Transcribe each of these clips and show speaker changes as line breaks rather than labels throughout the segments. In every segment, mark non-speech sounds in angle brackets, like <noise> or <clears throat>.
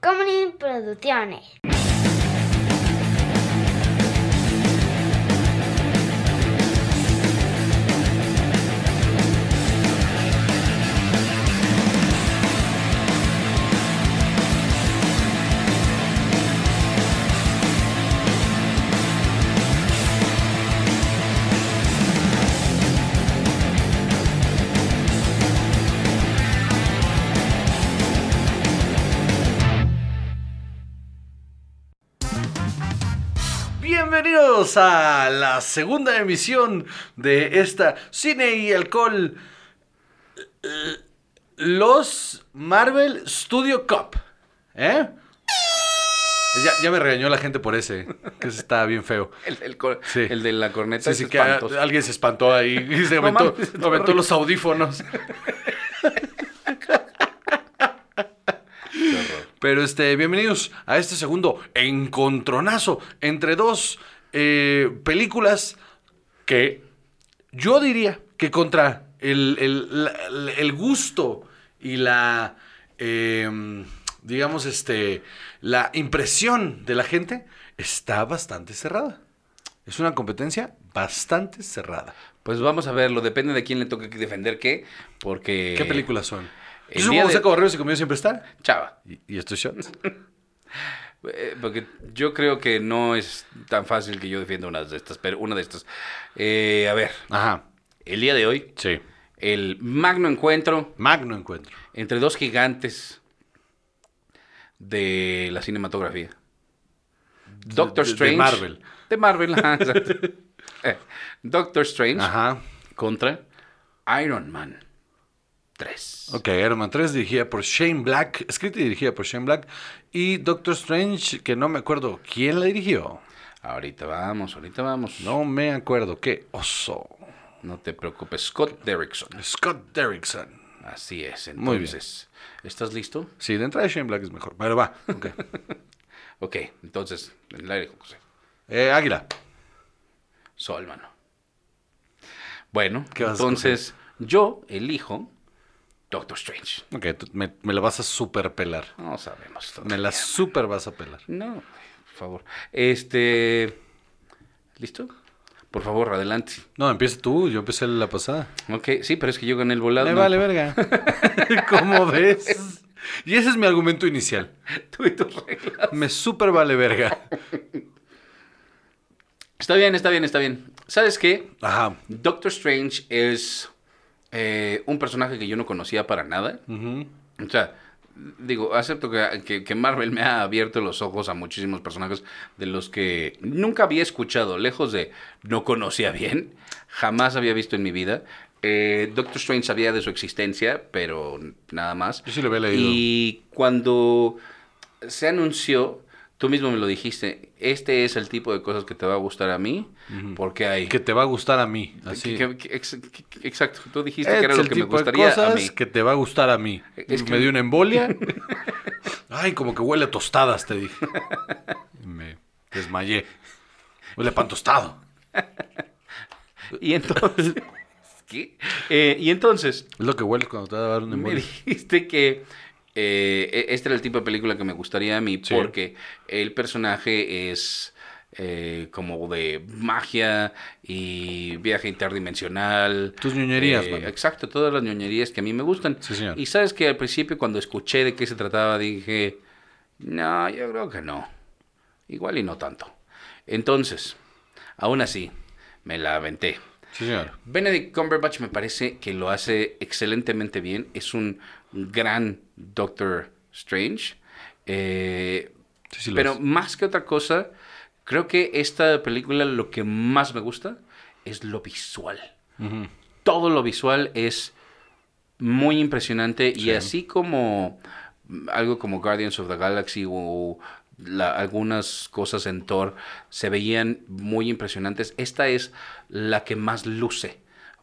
Tacomunin Producciones.
Bienvenidos a la segunda emisión de esta Cine y Alcohol. Los Marvel Studio Cup. ¿Eh? Ya, ya me regañó la gente por ese, que ese está bien feo. <laughs>
El, el
Sí.
el de la corneta
Sí, que a- alguien se espantó ahí <laughs> y se
No
aventó,
mames,
aventó los audífonos. <laughs> Pero este, bienvenidos a este segundo encontronazo entre dos eh, películas que yo diría que contra el, el- el gusto y la, eh, digamos, este, la impresión de la gente está bastante cerrada. Es una competencia bastante cerrada.
Pues vamos a verlo, depende de quién le toque defender qué, porque...
¿Qué películas son?
el
Yo supongo
de-
que Correos y Conmigo siempre está.
Chava,
Y, y esto es shots.
eh, <laughs> porque yo creo que no es tan fácil que yo defienda una de estas, pero una de estas. Eh, a ver,
Ajá.
el día de hoy,
Sí.
el magno encuentro
Magno encuentro.
entre dos gigantes de la cinematografía. Doctor
de- de
Strange.
Marvel.
De Marvel, ajá, exacto. <laughs> Eh, Doctor Strange
Ajá.
contra Iron Man 3.
Ok, Iron Man 3 dirigida por Shane Black, escrita y dirigida por Shane Black. Y Doctor Strange, que no me acuerdo quién la dirigió.
Ahorita vamos, ahorita vamos.
No me acuerdo. Qué oso.
No te preocupes, Scott Derrickson.
Scott Derrickson.
Así es,
Muy bien.
entonces. ¿Estás listo?
Sí, de entrada Shane Black es mejor. Pero va. Ok. <laughs>
Ok, entonces, en el aire, José.
Eh, Águila.
Sol, mano. Bueno,
¿Qué
entonces yo elijo Doctor Strange.
Ok, me, me la vas a super pelar.
No sabemos.
Me la super vas a pelar.
No, por favor. Este. ¿Listo? Por favor, adelante.
No, empieza tú. Yo empecé la pasada.
Ok, sí, pero es que yo gané el volado.
Me
no,
vale verga. <laughs> ¿Cómo ves? Y ese es mi argumento inicial. <laughs>
Tú y tus reglas.
Me super vale verga.
Está bien, está bien, está bien. ¿Sabes qué?
Ajá.
Doctor Strange es eh, un personaje que yo no conocía para nada. O sea, digo, acepto que, que- que Marvel me ha abierto los ojos a muchísimos personajes de los que nunca había escuchado, lejos de no conocía bien, jamás había visto en mi vida. Eh, Doctor Strange sabía de su existencia, pero nada más.
Yo sí lo había leído.
Y cuando se anunció, tú mismo me lo dijiste, este es el tipo de cosas que te va a gustar a mí, porque hay...
Que te va a gustar a mí. Así.
que- que- ex- que- exacto, tú dijiste
Es
que era lo que me gustaría a
cosas
mí.
que te va a gustar a mí.
Es que-
Me dio una embolia. <laughs> Ay, como que huele a tostadas, te dije. Me desmayé. Huele a pan tostado.
Y entonces... <laughs> ¿Qué? Eh, y entonces
Es lo que huele cuando te va a dar una
me
embolia.
dijiste que eh, e- este era el tipo de película que me gustaría a mí
Sí.
porque el personaje es eh, como de magia y viaje interdimensional.
Tus ñoñerías,
Eh. Exacto, todas las ñoñerías que a mí me gustan.
Sí, señor.
Y sabes que al principio cuando escuché de qué se trataba dije, no, yo creo que no. Igual y no tanto. Entonces, aún así, me la aventé.
Sí, señor.
Benedict Cumberbatch me parece que lo hace excelentemente bien. Es un gran Doctor Strange. Eh,
Sí, sí lo
pero
es.
más que otra cosa, creo que esta película lo que más me gusta es lo visual. Todo lo visual es muy impresionante y
Sí.
así como algo como Guardians of the Galaxy o la- algunas cosas en Thor se veían muy impresionantes, esta es la que más luce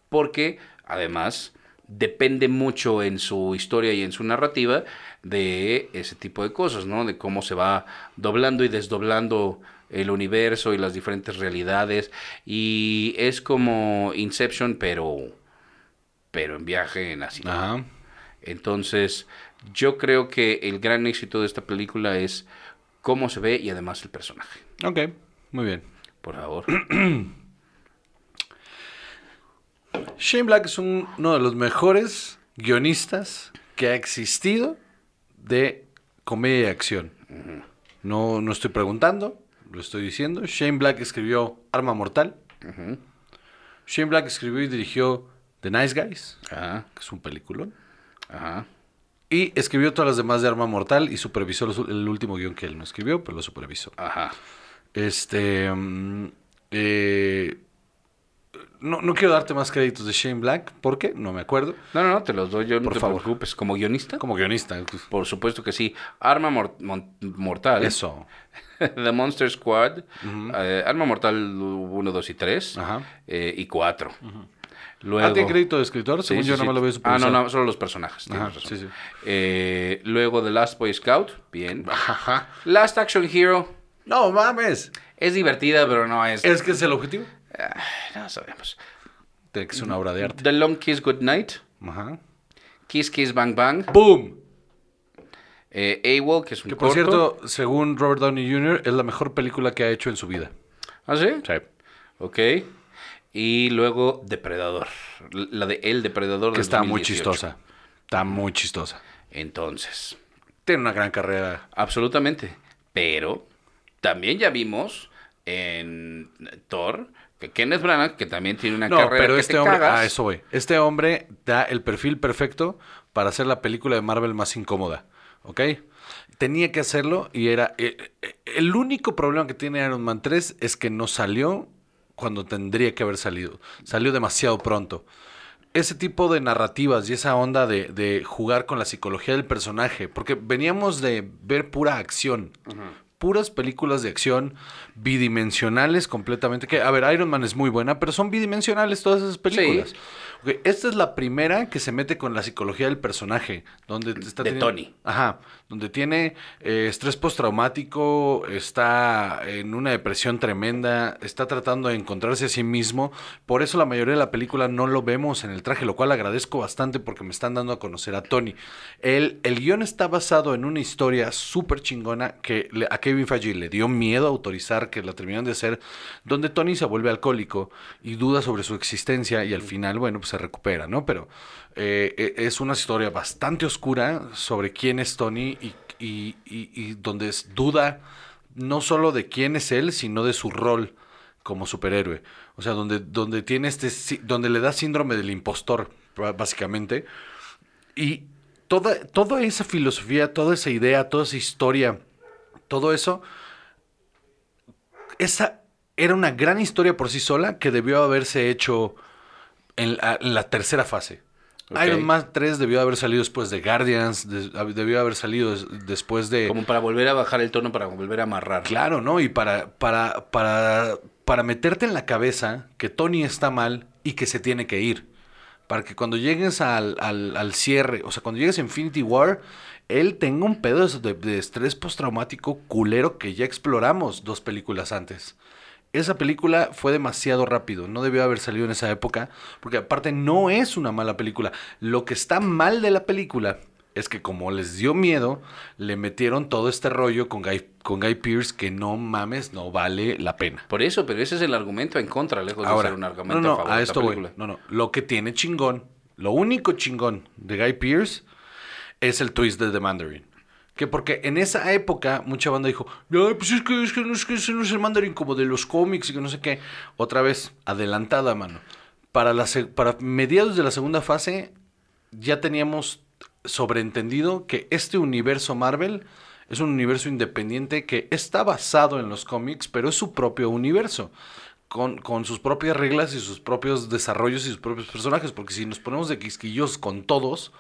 porque además depende mucho en su historia y en su narrativa de ese tipo de cosas, ¿no? De cómo se va doblando y desdoblando el universo y las diferentes realidades y es como Inception pero pero en viaje en así.
Ajá.
Entonces, Yo creo que el gran éxito de esta película es cómo se ve y además el personaje.
Ok, muy bien.
Por favor. <clears throat>
Shane Black es un- uno de los mejores guionistas que ha existido de comedia y acción. No, no estoy preguntando, lo estoy diciendo. Shane Black escribió Arma Mortal. Shane Black escribió y dirigió The Nice Guys,
Ajá,
que es un peliculón.
ajá.
Y escribió todas las demás de Arma Mortal y supervisó los- el último guion que él no escribió, pero lo supervisó.
Ajá.
Este. mm, eh, no, no quiero darte más créditos de Shane Black, porque no me acuerdo.
No, no, no, te los doy yo, no
Por
te
favor.
preocupes. ¿Como guionista?
Como guionista.
Por supuesto que sí. Arma mor- Mortal.
Eso. <laughs>
The Monster Squad. eh, Arma Mortal 1, 2 y 3.
Ajá.
eh, y 4. Luego...
Ah, ¿tiene crédito de escritor? Según
sí,
yo,
sí.
no me lo veo
Ah, no, no, solo los personajes.
Ajá, sí, sí.
Eh, luego The Last Boy Scout. Bien.
Ajá.
Last Action Hero.
No mames.
Es divertida, pero no es...
¿Es que es el objetivo?
Ah, no sabemos.
Que ser una obra de arte.
The Long Kiss Goodnight.
Ajá.
Kiss Kiss Bang Bang.
¡Boom!
Eh, AWOL, que es un
Que por
corto.
cierto, según Robert Downey Jr., es la mejor película que ha hecho en su vida.
¿Ah, sí?
Sí.
Ok. Y luego Depredador. La de El Depredador
Que está muy
2018.
chistosa. Está muy chistosa.
Entonces,
Tiene una gran carrera.
absolutamente. Pero también ya vimos en Thor que Kenneth Branagh, que también tiene una
No,
carrera
pero
que
este
te
hombre,
cagas.
a eso voy. Este hombre da el perfil perfecto para hacer la película de Marvel más incómoda, ¿ok? Tenía que hacerlo y era... eh, eh, el único problema que tiene Iron Man 3 es que no salió cuando tendría que haber salido. Salió demasiado pronto. Ese tipo de narrativas y esa onda de, de jugar con la psicología del personaje, porque veníamos de ver pura acción, puras películas de acción bidimensionales completamente. Que, a ver, Iron Man es muy buena, pero son bidimensionales todas esas películas.
Sí.
Esta es la primera que se mete con la psicología del personaje, donde está
De
teniendo-
Tony.
Ajá, donde tiene eh, estrés postraumático, está en una depresión tremenda, está tratando de encontrarse a sí mismo. Por eso la mayoría de la película no lo vemos en el traje, lo cual agradezco bastante porque me están dando a conocer a Tony. El, el guion está basado en una historia súper chingona que le- a Kevin Feige le dio miedo autorizar que la terminaran de hacer, donde Tony se vuelve alcohólico y duda sobre su existencia y al final, bueno, pues se recupera, ¿no? Pero eh, eh, es una historia bastante oscura sobre quién es Tony y, donde es duda no solo de quién es él, sino de su rol como superhéroe. O sea, donde, donde tiene este, donde le da síndrome del impostor, básicamente. Y toda, toda esa filosofía, toda esa idea, toda esa historia, todo eso, esa era una gran historia por sí sola que debió haberse hecho en la tercera fase. Iron Man 3 debió haber salido después de Guardians, de- debió haber salido des- después de...
Como para volver a bajar el tono, para volver a amarrar.
Claro, ¿no? Y para, para, para, para meterte en la cabeza que Tony está mal y que se tiene que ir. Para que cuando llegues al, al, al cierre, o sea, cuando llegues a Infinity War, él tenga un pedo de, de estrés postraumático culero que ya exploramos dos películas antes. Esa película fue demasiado rápido, no debió haber salido en esa época, porque aparte no es una mala película. Lo que está mal de la película es que como les dio miedo, le metieron todo este rollo con Guy, con Guy Pearce que no mames, no vale la pena.
Por eso, pero ese es el argumento en contra, lejos de
Ahora,
ser un
no,
argumento
no,
a favor
a
de
esto
esta
voy.
película.
No, no, lo que tiene chingón, lo único chingón de Guy Pearce es el twist de The Mandarin. Que porque en esa época mucha banda dijo, no, pues es que, es que, no, es que ese no es el Mandarin como de los cómics y que no sé qué. Otra vez, adelantada, mano. Para, la, para mediados de la segunda fase ya teníamos sobreentendido que este universo Marvel es un universo independiente que está basado en los cómics, pero es su propio universo. Con, con sus propias reglas y sus propios desarrollos y sus propios personajes. Porque si nos ponemos de quisquillos con todos,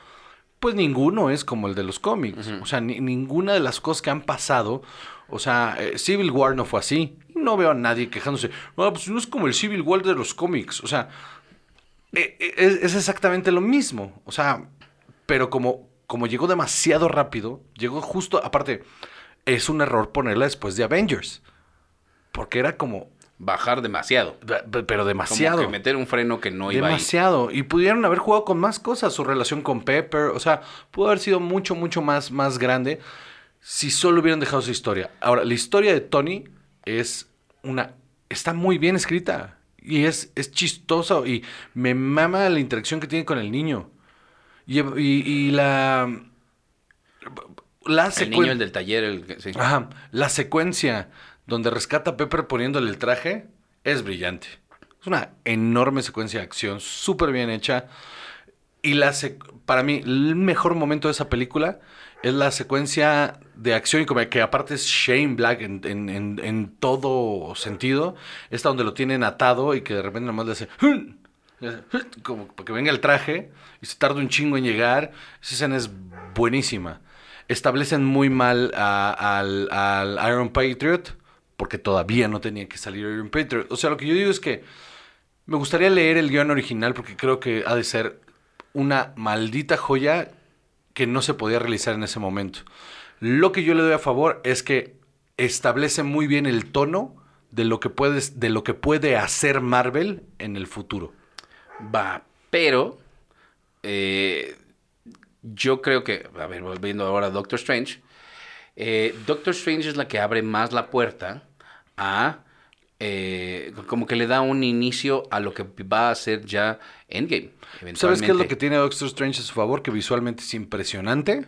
pues ninguno es como el de los cómics. O sea, ni- ninguna de las cosas que han pasado. O sea, eh, Civil War no fue así. No veo a nadie quejándose. No, pues no es como el Civil War de los cómics. O sea, eh, eh, es, es exactamente lo mismo. O sea, pero como, como llegó demasiado rápido, llegó justo. Aparte, es un error ponerla después de Avengers. Porque era como.
Bajar demasiado.
Pe- Pero demasiado.
Como que meter un freno que no iba ahí.
Demasiado. Y pudieron haber jugado con más cosas. Su relación con Pepper. O sea, pudo haber sido mucho, mucho más, más grande si solo hubieran dejado su historia. Ahora, la historia de Tony es una. Está muy bien escrita. Y es, es chistosa. Y me mama la interacción que tiene con el niño. Y, y- y la. La
El
secuen-
niño, el del taller, el sí.
Ajá. La secuencia donde rescata a Pepper poniéndole el traje es brillante. Es una enorme secuencia de acción, súper bien hecha. Y la para mí, el mejor momento de esa película es la secuencia de acción y como que aparte es Shane Black en, en- en- todo sentido. Esta donde lo tienen atado y que de repente nomás le hace... Como para que venga el traje y se tarda un chingo en llegar. Esa escena es buenísima. Establecen muy mal al, al Iron Patriot porque todavía no tenía que salir Iron Patriot. O sea, lo que yo digo es que me gustaría leer el guion original porque creo que ha de ser una maldita joya que no se podía realizar en ese momento. Lo que yo le doy a favor es que establece muy bien el tono de lo que puedes, de lo que puede hacer Marvel en el futuro.
Va, pero eh, yo creo que, a ver, volviendo ahora a Doctor Strange, eh, Doctor Strange es la que abre más la puerta a, eh, como que le da un inicio a lo que va a ser ya Endgame.
¿Sabes qué es lo que tiene Doctor Strange a su favor? Que visualmente es impresionante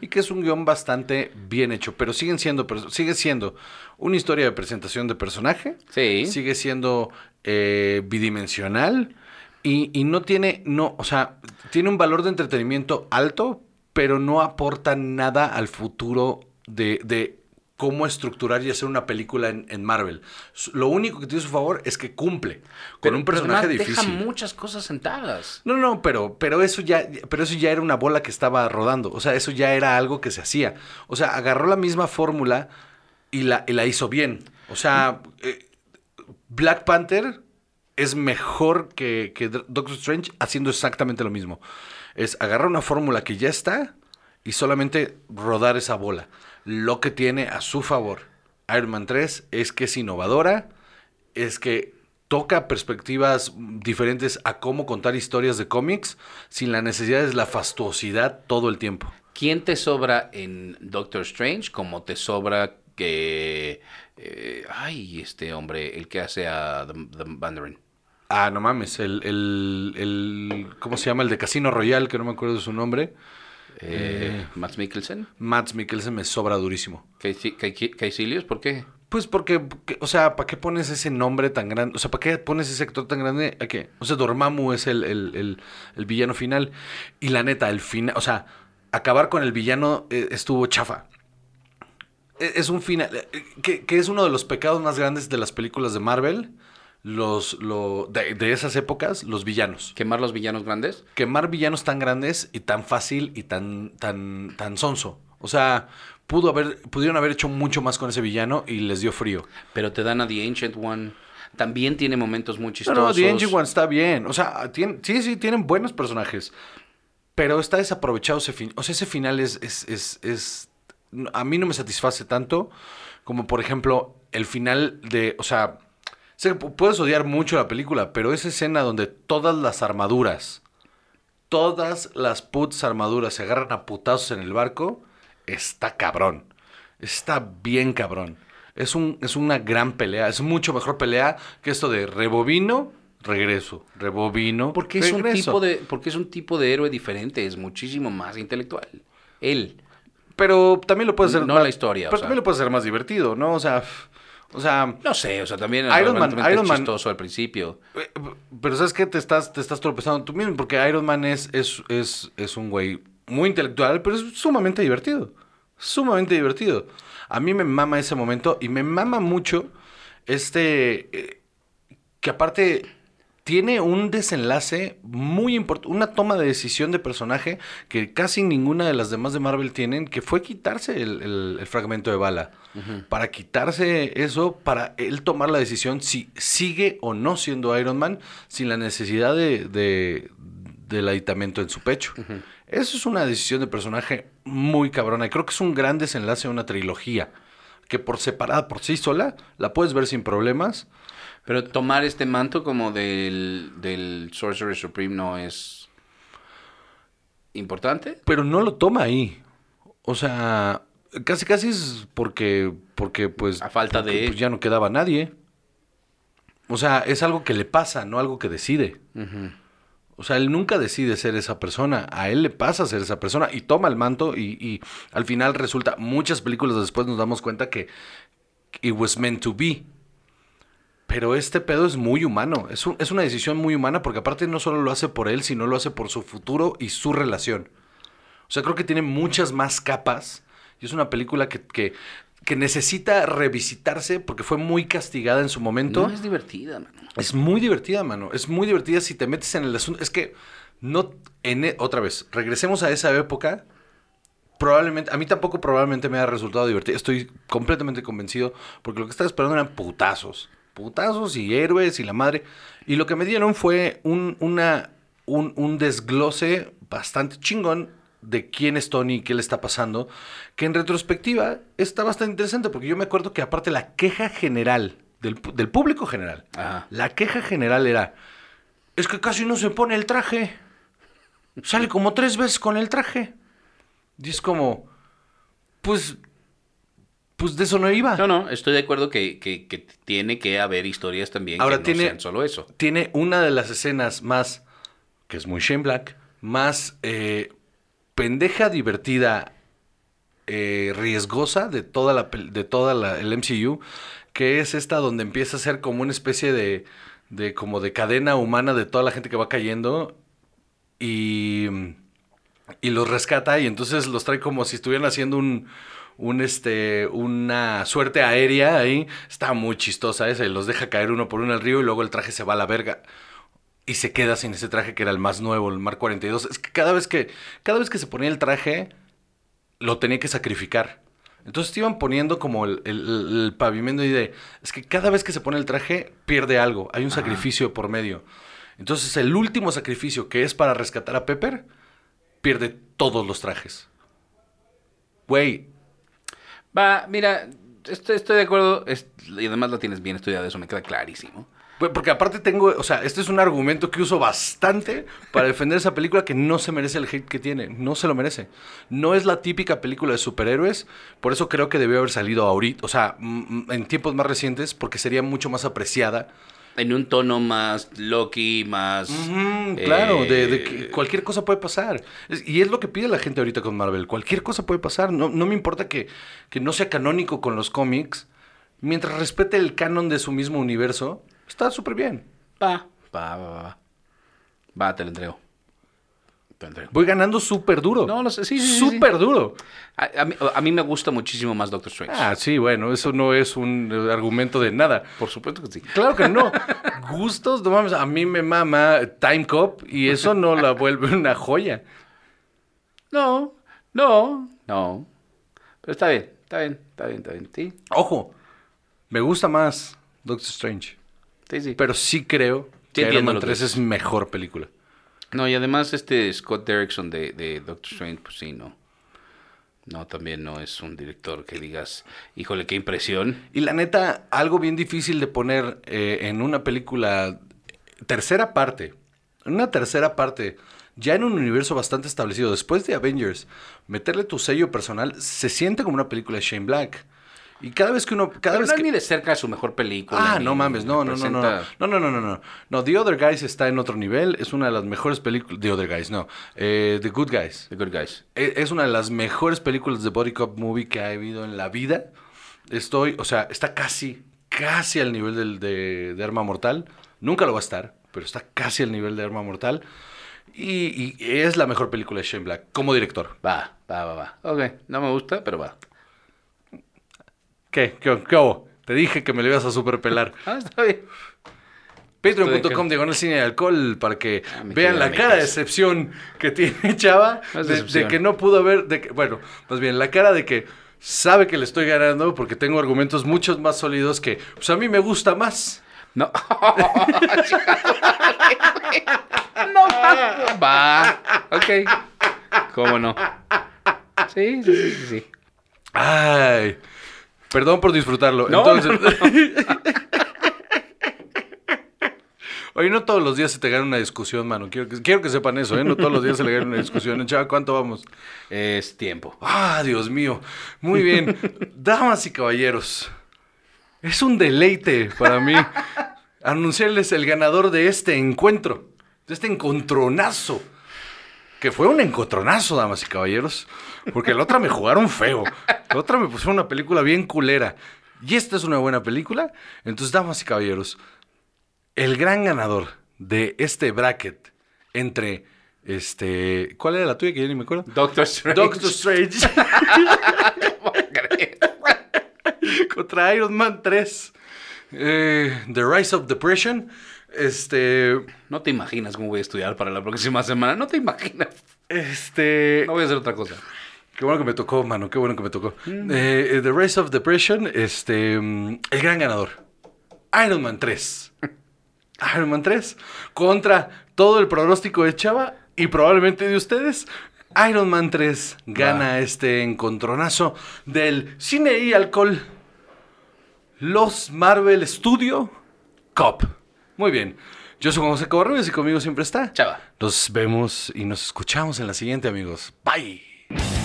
y que es un guion bastante bien hecho, pero siguen siendo, sigue siendo una historia de presentación de personaje,
Sí.
sigue siendo eh, bidimensional y, y no tiene, no, o sea, tiene un valor de entretenimiento alto, pero no aporta nada al futuro de, de cómo estructurar y hacer una película en, en Marvel. Lo único que tiene a su favor es que cumple con
Pero-
un
pero
personaje
además
difícil.
Deja muchas cosas sentadas.
No, no, pero, pero eso ya, pero eso ya era una bola que estaba rodando. O sea, eso ya era algo que se hacía. O sea, agarró la misma fórmula y la, y la hizo bien. O sea, eh, Black Panther es mejor que, que Doctor Strange haciendo exactamente lo mismo. Es agarrar una fórmula que ya está y solamente rodar esa bola. Lo que tiene a su favor Iron Man 3 es que es innovadora, es que toca perspectivas diferentes a cómo contar historias de cómics sin la necesidad de la fastuosidad todo el tiempo.
¿Quién te sobra en Doctor Strange como te sobra que... eh, ay, este hombre, el que hace a The, The Mandarin.
Ah, no mames, el, el, el- ¿cómo se llama? El de Casino Royale, que no me acuerdo de su nombre.
Eh, Matt Mikkelsen.
Matt Mikkelsen me sobra durísimo.
Caecilius, ¿por qué?
Pues porque, que- o sea, ¿para qué pones ese nombre tan grande? O sea, ¿para qué pones ese actor tan grande? ¿A qué? O sea, Dormammu es el, el- el- el villano final. Y la neta, el final, o sea, acabar con el villano eh, estuvo chafa. E- Es un final, eh, que, que es uno de los pecados más grandes de las películas de Marvel, los, lo, de, de esas épocas, los villanos.
¿Quemar los villanos grandes?
Quemar villanos tan grandes y tan fácil y tan, tan, tan sonso. O sea, pudo haber, pudieron haber hecho mucho más con ese villano y les dio frío.
Pero te dan a The Ancient One. También tiene momentos muy chistosos.
no, The Ancient One está bien. O sea, tiene- sí, sí, tienen buenos personajes. Pero está desaprovechado ese fin. O sea, ese final es, es, es, es- A mí no me satisface tanto como, por ejemplo, el final de. O sea, sé que pu- puedes odiar mucho la película, pero esa escena donde todas las armaduras, todas las putas armaduras se agarran a putazos en el barco, está cabrón. Está bien cabrón. Es, un, es una gran pelea. Es mucho mejor pelea que esto de rebobino, regreso. Rebobino,
Porque es, un
regreso.
tipo de, porque es un tipo de héroe diferente, es muchísimo más intelectual. Él.
Pero también lo puede hacer.
No
más-
la historia, o
Pero
sea.
también lo puede hacer más divertido, ¿no? O sea. O sea.
No sé, o sea, también
Iron Man- Iron
es
Man-
chistoso al principio.
eh, Pero ¿sabes qué? Te estás, te estás tropezando tú mismo. Porque Iron Man es, es, es, es un güey muy intelectual, pero es sumamente divertido. Sumamente divertido. A mí me mama ese momento y me mama mucho este. eh, que aparte tiene un desenlace muy importante, una toma de decisión de personaje que casi ninguna de las demás de Marvel tienen, que fue quitarse el, el- el fragmento de bala. Para quitarse eso, para él tomar la decisión si sigue o no siendo Iron Man sin la necesidad de, de- del aditamento en su pecho. Eso es una decisión de personaje muy cabrona y creo que es un gran desenlace de una trilogía. que por separada, por sí sola, la puedes ver sin problemas.
Pero tomar este manto como del, del Sorcerer Supreme no es importante.
Pero no lo toma ahí. O sea, casi casi es porque, porque pues...
A falta
porque,
de-
pues, ya no quedaba nadie. O sea, es algo que le pasa, no algo que decide. O sea, él nunca decide ser esa persona. A él le pasa ser esa persona y toma el manto y, y al final resulta, muchas películas después nos damos cuenta que it was meant to be. Pero este pedo es muy humano. Es, un- es una decisión muy humana porque aparte no solo lo hace por él, sino lo hace por su futuro y su relación. O sea, creo que tiene muchas más capas. Y es una película que, que, que necesita revisitarse porque fue muy castigada en su momento.
No es divertida, mano.
Es muy divertida, mano. Es muy divertida si te metes en el asunto. Es que no. En, e- otra vez, regresemos a esa época. Probablemente, a mí tampoco probablemente me haya resultado divertido. Estoy completamente convencido porque lo que estaba esperando eran putazos. Putazos y héroes y la madre. Y lo que me dieron fue un, una, un, un desglose bastante chingón de quién es Tony y qué le está pasando. Que en retrospectiva está bastante interesante porque yo me acuerdo que aparte la queja general del, del público general,
Ajá.
la queja general era, es que casi no se pone el traje. Sale como tres veces con el traje. Y es como, pues, pues de eso no iba.
No, no, estoy de acuerdo que, que- que tiene que haber historias también
Ahora
que no
tiene-
sean solo eso.
Tiene una de las escenas más, que es muy Shane Black, más eh, pendeja, divertida, eh, riesgosa de toda la de toda la- el MCU, que es esta donde empieza a ser como una especie de, de como de cadena humana de toda la gente que va cayendo y y los rescata y entonces los trae como si estuvieran haciendo un, un este, una suerte aérea ahí. Está muy chistosa esa y los deja caer uno por uno al río y luego el traje se va a la verga. Y se queda sin ese traje que era el más nuevo, el Mark 42. Es que cada vez que, cada vez que se ponía el traje, lo tenía que sacrificar. Entonces te iban poniendo como el, el- el- el pavimento y de, es que cada vez que se pone el traje, pierde algo. Hay un sacrificio por medio. Entonces el último sacrificio que es para rescatar a Pepper, pierde todos los trajes. Güey,
Va, mira, estoy, estoy de acuerdo. y además la tienes bien estudiada, eso me queda clarísimo.
güey, porque aparte tengo, o sea, este es un argumento que uso bastante para defender esa película que no se merece el hate que tiene, no se lo merece. No es la típica película de superhéroes, por eso creo que debió haber salido ahorita, o sea, mm, mm, en tiempos más recientes, porque sería mucho más apreciada.
En un tono más Loki, más.
Claro, de, de
eh,
que cualquier cosa puede pasar. Es- y es lo que pide la gente ahorita con Marvel. Cualquier cosa puede pasar. No, no me importa que, que no sea canónico con los cómics. Mientras respete el canon de su mismo universo, está súper bien.
Va, va, va, va. Va, te lo entrego.
Voy ganando súper duro.
No, lo sé, sí, sí, sí,
Súper duro.
A, a mí, a mí me gusta muchísimo más Doctor Strange.
Ah, sí, bueno, eso no es un eh, argumento de nada.
Por supuesto que sí.
Claro que no. <laughs> Gustos, no mames, a mí me mama Time Cop y eso no la vuelve una joya.
No, no, no. Pero está bien, está bien, está bien, está bien. Sí,
Ojo, me gusta más Doctor Strange.
sí, sí.
Pero sí creo que Iron Man
lo que
3
dices.
es mejor película.
No, y además este Scott Derrickson de, Doctor Strange, pues sí, no. No, también no es un director que digas, híjole, qué impresión.
Y la neta, algo bien difícil de poner eh, en una película, tercera parte, una tercera parte, ya en un universo bastante establecido, después de Avengers, meterle tu sello personal, se siente como una película de Shane Black. Y cada vez que uno, cada
Pero
vez
no es
que...
ni de cerca su mejor película.
Ah,
ni
no mames, no, no, no, no, no, no, no, no, no, no, The Other Guys está en otro nivel, es una de las mejores películas, The Other Guys, no, eh, The Good Guys,
The Good Guys.
E- Es una de las mejores películas de Body Cop Movie que ha habido en la vida. Estoy, o sea, está casi, casi al nivel del, de, de Arma Mortal. Nunca lo va a estar, pero está casi al nivel de Arma Mortal. Y, y es la mejor película de Shane Black como director.
Va, va, va, va. Ok, no me gusta, pero va.
¿Qué? ¿Qué, qué hubo? Te dije que me lo ibas a superpelar. <laughs>
Ah, está bien.
Patreon.com diagonal cine y alcohol para que
Ah,
vean la cara de
metes.
decepción que tiene Chava de, de que no pudo ver, de que, bueno, más bien la cara de que sabe que le estoy ganando porque tengo argumentos muchos más sólidos que pues a mí me gusta más.
No. <laughs> no. Va. Ok. ¿Cómo no? Sí, sí, sí, sí.
Ay, Perdón por disfrutarlo.
No,
Entonces... <laughs> Oye, no todos los días se te gana una discusión, mano. Quiero que, quiero que sepan eso, ¿eh? No todos los días se le gana una discusión. Chava, ¿cuánto vamos?
Es tiempo.
Ah, Dios mío. Muy bien. Damas y caballeros, es un deleite para mí anunciarles el ganador de este encuentro, de este encontronazo. Que fue un encontronazo, damas y caballeros. Porque la otra me jugaron feo. La otra me pusieron una película bien culera. Y esta es una buena película. Entonces, damas y caballeros, el gran ganador de este bracket entre este. ¿Cuál era la tuya que yo ni me acuerdo?
Doctor Strange.
Doctor Strange. <laughs> Contra Iron Man 3. Eh, the Rise of Depression. Este.
No te imaginas cómo voy a estudiar para la próxima semana. No te imaginas.
Este.
No voy a hacer otra cosa.
Qué bueno que me tocó, mano. Qué bueno que me tocó. Eh, eh, The Rise of Depression. Este. mm, El gran ganador. Iron Man 3. <laughs> Iron Man 3. Contra todo el pronóstico de Chava y probablemente de ustedes. Iron Man 3 gana este encontronazo del cine y alcohol. Los Marvel Studio Cup. Muy bien. Yo soy Juan José Covarrubias y conmigo siempre está.
Chava.
Nos vemos y nos escuchamos en la siguiente, amigos. Bye.